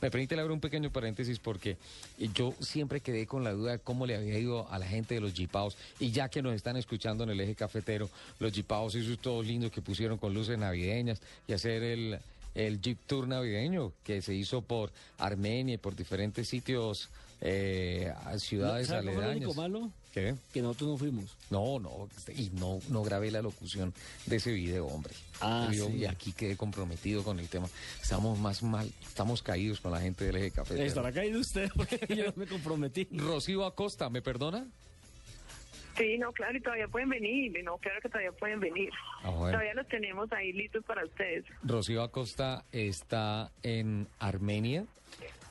Me permite abrir un pequeño paréntesis porque yo siempre quedé con la duda de cómo le había ido a la gente de los Jeepaos. Y ya que nos están escuchando en el eje cafetero, los Jeepaos, esos todos lindos que pusieron con luces navideñas y hacer el, el Jeep Tour navideño que se hizo por Armenia y por diferentes sitios, eh, ciudades ¿Sabe cuál fue lo aledañas. único malo? ¿Qué? Que nosotros no fuimos. No, no, y no, no grabé la locución de ese video, hombre. Ah, Yo- sí. Y aquí quedé comprometido con el tema. Estamos más mal, estamos caídos con la gente del eje cafetero. Estará caído usted porque yo no me comprometí. Rocío Acosta, ¿me perdona? Sí, no, claro, y todavía pueden venir, y no, claro que todavía pueden venir. Ah, bueno. Todavía los tenemos ahí listos para ustedes. Rocío Acosta está en Armenia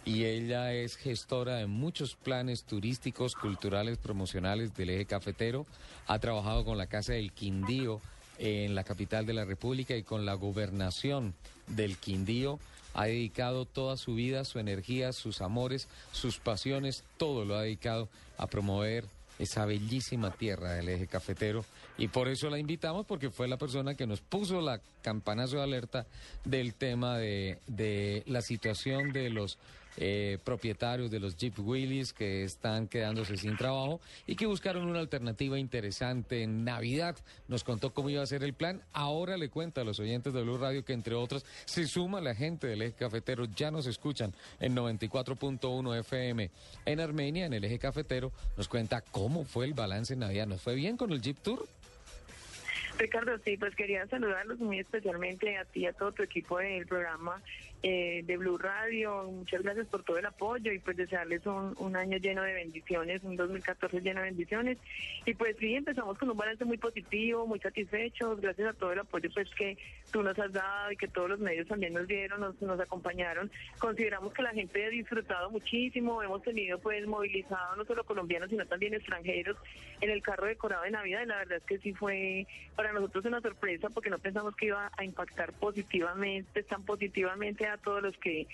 y ella es gestora de muchos planes turísticos, culturales, promocionales del eje cafetero. Ha trabajado con la Casa del Quindío en la capital de la República y con la gobernación del Quindío. Ha dedicado toda su vida, su energía, sus amores, sus pasiones, todo lo ha dedicado a promover esa bellísima tierra del eje cafetero y por eso la invitamos porque fue la persona que nos puso la campanazo de alerta del tema de, la situación de los eh, propietarios de los Jeep Willys que están quedándose sin trabajo y que buscaron una alternativa interesante en Navidad. Nos contó cómo iba a ser el plan. Ahora le cuenta a los oyentes de Blue Radio que entre otros se suma la gente del eje cafetero. Ya nos escuchan en 94.1 FM en Armenia, en el eje cafetero. Nos cuenta cómo fue el balance en Navidad. ¿Nos fue bien con el Jeep Tour? Ricardo, sí, pues quería saludarlos muy especialmente a ti y a todo tu equipo del programa eh, de Blue Radio. Muchas gracias por todo el apoyo y pues desearles un, un año lleno de bendiciones, un 2014 lleno de bendiciones. Y pues sí, empezamos con un balance muy positivo, muy satisfechos, gracias a todo el apoyo pues que tú nos has dado y que todos los medios también nos dieron, nos, nos acompañaron. Consideramos que la gente ha disfrutado muchísimo, hemos tenido pues movilizado no solo colombianos sino también extranjeros en el carro decorado de Navidad y la verdad es que sí fue para nosotros una sorpresa porque no pensamos que iba a impactar positivamente, tan positivamente a todos los que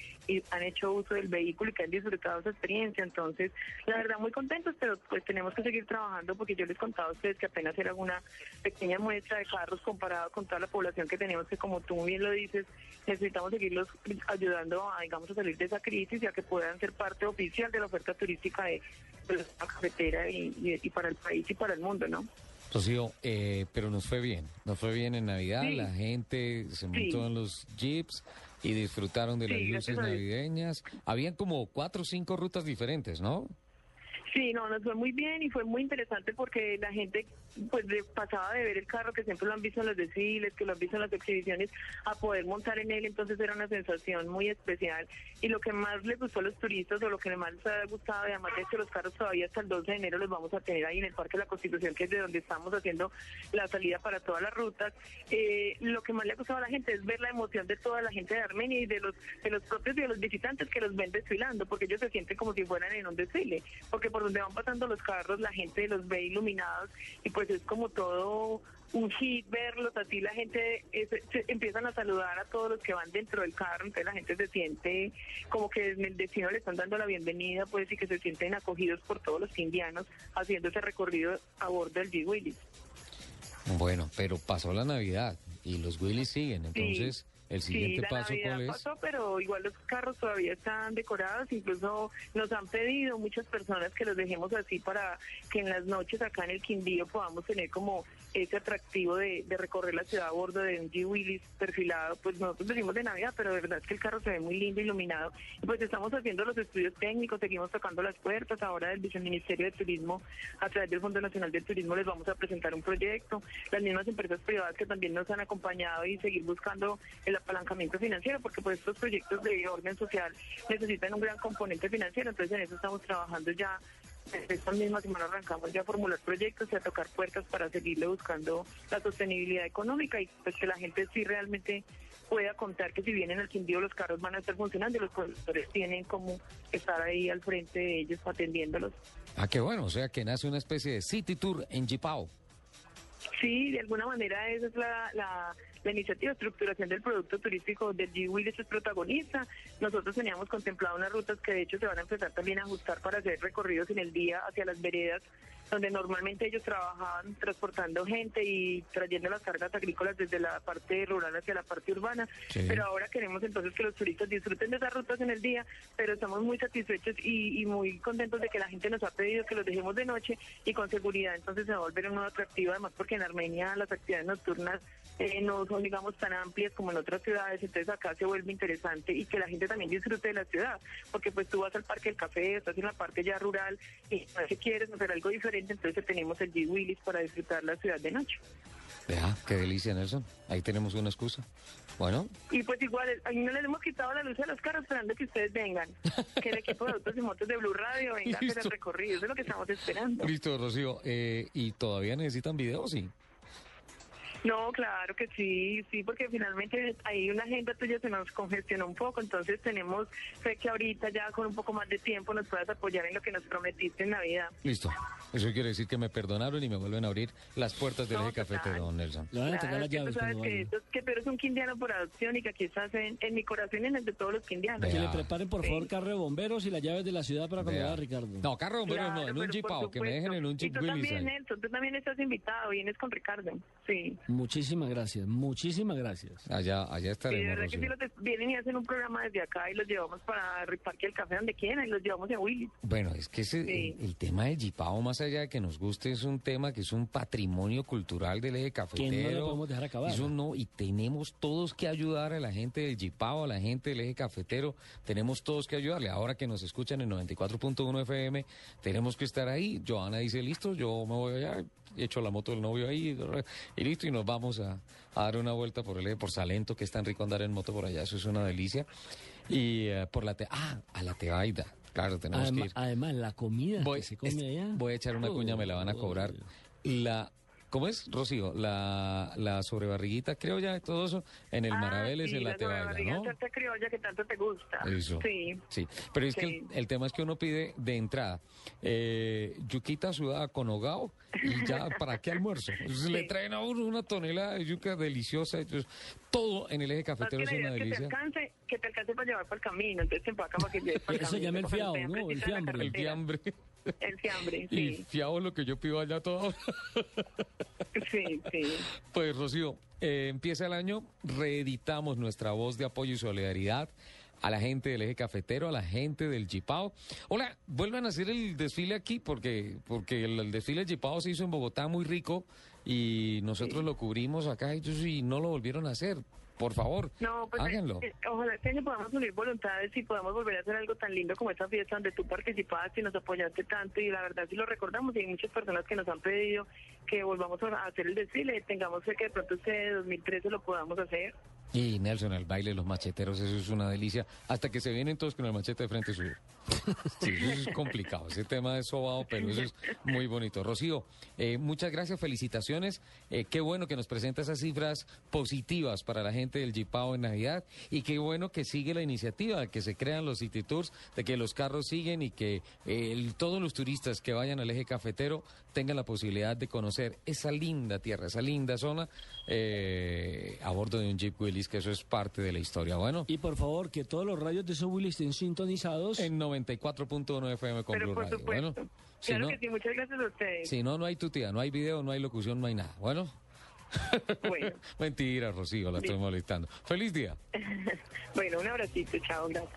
han hecho uso del vehículo y que han disfrutado esa experiencia. Entonces, la verdad muy contentos, pero pues tenemos que seguir trabajando porque yo les contaba a ustedes que apenas era una pequeña muestra de carros comparado con toda la población que tenemos que como tú bien lo dices, necesitamos seguirlos ayudando a, digamos, a salir de esa crisis y a que puedan ser parte oficial de la oferta turística de, de la carretera y, y- y para el país y para el mundo, ¿no? Rocío, eh, pero nos fue bien. Nos fue bien en Navidad. Sí. La gente se montó Sí. en los Jeeps y disfrutaron de Sí, las luces navideñas. Habían como cuatro o cinco rutas diferentes, ¿no? Sí, no, nos fue muy bien y fue muy interesante porque la gente pues de- pasaba de ver el carro que siempre lo han visto en los desfiles, que lo han visto en las exhibiciones, a poder montar en él, entonces era una sensación muy especial. Y lo que más les gustó a los turistas o lo que más les ha gustado, además es que los carros todavía hasta el 12 de enero los vamos a tener ahí en el Parque de la Constitución, que es de donde estamos haciendo la salida para todas las rutas. Eh, lo que más le ha gustado a la gente es ver la emoción de toda la gente de Armenia y de los, de los propios y de los visitantes que los ven desfilando, porque ellos se sienten como si fueran en un desfile, porque por donde van pasando los carros la gente los ve iluminados y pues es como todo un hit verlos así la gente es- se- empiezan a saludar a todos los que van dentro del carro entonces la gente se siente como que en el destino le están dando la bienvenida pues y que se sienten acogidos por todos los indianos haciendo ese recorrido a bordo del G. Willis Bueno, pero pasó la Navidad y los Willys siguen. Entonces, el siguiente sí, la paso, Navidad ¿cuál es? pasó, pero igual los carros todavía están decorados. Incluso nos han pedido muchas personas que los dejemos así para que en las noches acá en el Quindío podamos tener como ese atractivo de, de recorrer la ciudad a bordo de un G. Willis perfilado. Pues nosotros decimos de Navidad, pero de verdad es que el carro se ve muy lindo, iluminado. Y pues estamos haciendo los estudios técnicos, seguimos tocando las puertas. Ahora del Viceministerio de Turismo, a través del Fondo Nacional del Turismo, les vamos a presentar un proyecto. Las mismas empresas privadas que también nos han acompañado y seguir buscando el apalancamiento financiero, porque pues estos proyectos de orden social necesitan un gran componente financiero. Entonces en eso estamos trabajando ya esta misma semana arrancamos ya a formular proyectos y a tocar puertas para seguirle buscando la sostenibilidad económica y pues que la gente sí realmente pueda contar que si vienen al Quindío los carros van a estar funcionando y los productores tienen como estar ahí al frente de ellos atendiéndolos. Ah, qué bueno, o sea que nace una especie de City Tour en Jipao. Sí, de alguna manera esa es la, la, iniciativa de estructuración del producto turístico del G Willis es protagonista. Nosotros teníamos contemplado unas rutas que de hecho se van a empezar también a ajustar para hacer recorridos en el día hacia las veredas donde normalmente ellos trabajaban transportando gente y trayendo las cargas agrícolas desde la parte rural hacia la parte urbana. Sí. Pero ahora queremos entonces que los turistas disfruten de esas rutas en el día, pero estamos muy satisfechos y, y muy contentos de que la gente nos ha pedido que los dejemos de noche y con seguridad entonces se va a volver un nuevo atractivo, además porque en Armenia las actividades nocturnas eh, no son, digamos, tan amplias como en otras ciudades, entonces acá se vuelve interesante y que la gente también disfrute de la ciudad, porque pues tú vas al Parque del Café, estás en la parte ya rural y si quieres hacer algo diferente, entonces tenemos el G Willis para disfrutar la ciudad de noche. Vea, qué delicia, Nelson. Ahí tenemos una excusa. Bueno, Y pues igual, ahí no les hemos quitado la luz a los carros esperando que ustedes vengan, que el equipo de autos y motos de Blue Radio venga a hacer el recorrido, eso es lo que estamos esperando. listo, Rocío. Eh, ¿Y todavía necesitan videos? Sí. No, claro que sí, sí, porque finalmente ahí una agenda tuya se nos congestionó un poco, entonces tenemos fe que ahorita ya con un poco más de tiempo nos puedas apoyar en lo que nos prometiste en Navidad. Listo. Eso quiere decir que me perdonaron y me vuelven a abrir las puertas del No, eje cafetero, don Nelson. Le van a entregar las es que tú llaves sabes que, que tú eres un quindiano por adopción y que aquí estás en, en mi corazón y en el de todos los quindianos. Vea. Que le preparen, por Sí. favor, carro de bomberos y las llaves de la ciudad para cuando vaya Ricardo. No, carro bomberos Claro, no, en un Jeepao, que me dejen en un Y Jeep tú Willys. también. Nelson, tú también estás invitado, vienes con Ricardo. Sí. Muchísimas gracias, muchísimas gracias. Allá, allá Sí, de estaremos, verdad que sí, Rocío. los de- vienen y hacen un programa desde acá y los llevamos para el Parque del Café donde quieran y los llevamos a Willy. Bueno, es que ese- Sí. el, el tema del Jipao, más allá de que nos guste, es un tema que es un patrimonio cultural del eje cafetero. podemos dejar acabar. Eso no, y tenemos todos que ayudar a la gente del Jipao, a la gente del eje cafetero. Tenemos todos que ayudarle. Ahora que nos escuchan en 94.1 FM, tenemos que estar ahí. Joana dice, listo, yo me voy allá, echo la moto del novio ahí, y listo, y nos vamos a, a dar una vuelta por el por Salento, que es tan rico andar en moto por allá, eso es una delicia. Y eh, por la... Te ah, a la Tebaida. Claro, tenemos que ir. además, la comida Voy, que se come allá. voy a echar una cuña, me la van a cobrar. La, ¿Cómo es, Rocío? La, la sobrebarriguita, creo ya, todo eso, en el Ah, Maraveles, sí, en la la Tebaida, ¿no? salsa criolla que tanto te gusta. Eso. Sí. Sí, pero es que Sí. el, el tema es que uno pide de entrada eh, yuquita sudada con hogao y ya, ¿para qué almuerzo? Entonces, Le Sí. traen a uno una tonelada de yuca deliciosa, entonces, todo en el eje cafetero que es la una es que te delicia. alcance, que te alcance para llevar para el camino, entonces te empaca para que lleves el Eso camino. llama el te ¿no? El la fiambre. El fiambre. El fiambre, Y sí. fiado lo que yo pido allá todo. Sí, sí. Pues Rocío, eh, empieza el año, reeditamos nuestra voz de apoyo y solidaridad a la gente del eje cafetero, a la gente del Jipao. Hola, vuelvan a hacer el desfile aquí porque, porque el, el desfile Jipao se hizo en Bogotá muy rico y nosotros lo cubrimos acá ellos y no lo volvieron a hacer. Por favor, No, pues háganlo. eh, eh, ojalá este año podamos unir voluntades y podamos volver a hacer algo tan lindo como esta fiesta donde tú participaste y nos apoyaste tanto y la verdad sí lo recordamos y hay muchas personas que nos han pedido que volvamos a hacer el desfile, tengamos fe que de pronto este 2013 lo podamos hacer. Y Nelson, el baile de los macheteros, eso es una delicia. Hasta que se vienen todos con el machete de frente suyo. Sí, eso es complicado. Ese tema es sobado, pero eso es muy bonito. Rocío, eh, muchas gracias, felicitaciones. Eh, qué bueno que nos presenta esas cifras positivas para la gente del Jipao en Navidad. Y qué bueno que sigue la iniciativa de que se crean los City Tours, de que los carros siguen y que eh, todos los turistas que vayan al eje cafetero tengan la posibilidad de conocer esa linda tierra, esa linda zona a bordo de un Jeep Que eso es parte de la historia. Bueno, Y por favor, que todos los radios de Willy estén sintonizados. en 94.1 FM con Pero Blue por Radio. supuesto. Bueno, si claro no, que sí, muchas gracias a ustedes. si no, no hay tutía, no hay video, no hay locución, no hay nada. Bueno. Bueno. Mentira, Rocío, la estoy molestando. Feliz día. Bueno, un abracito, chao, gracias.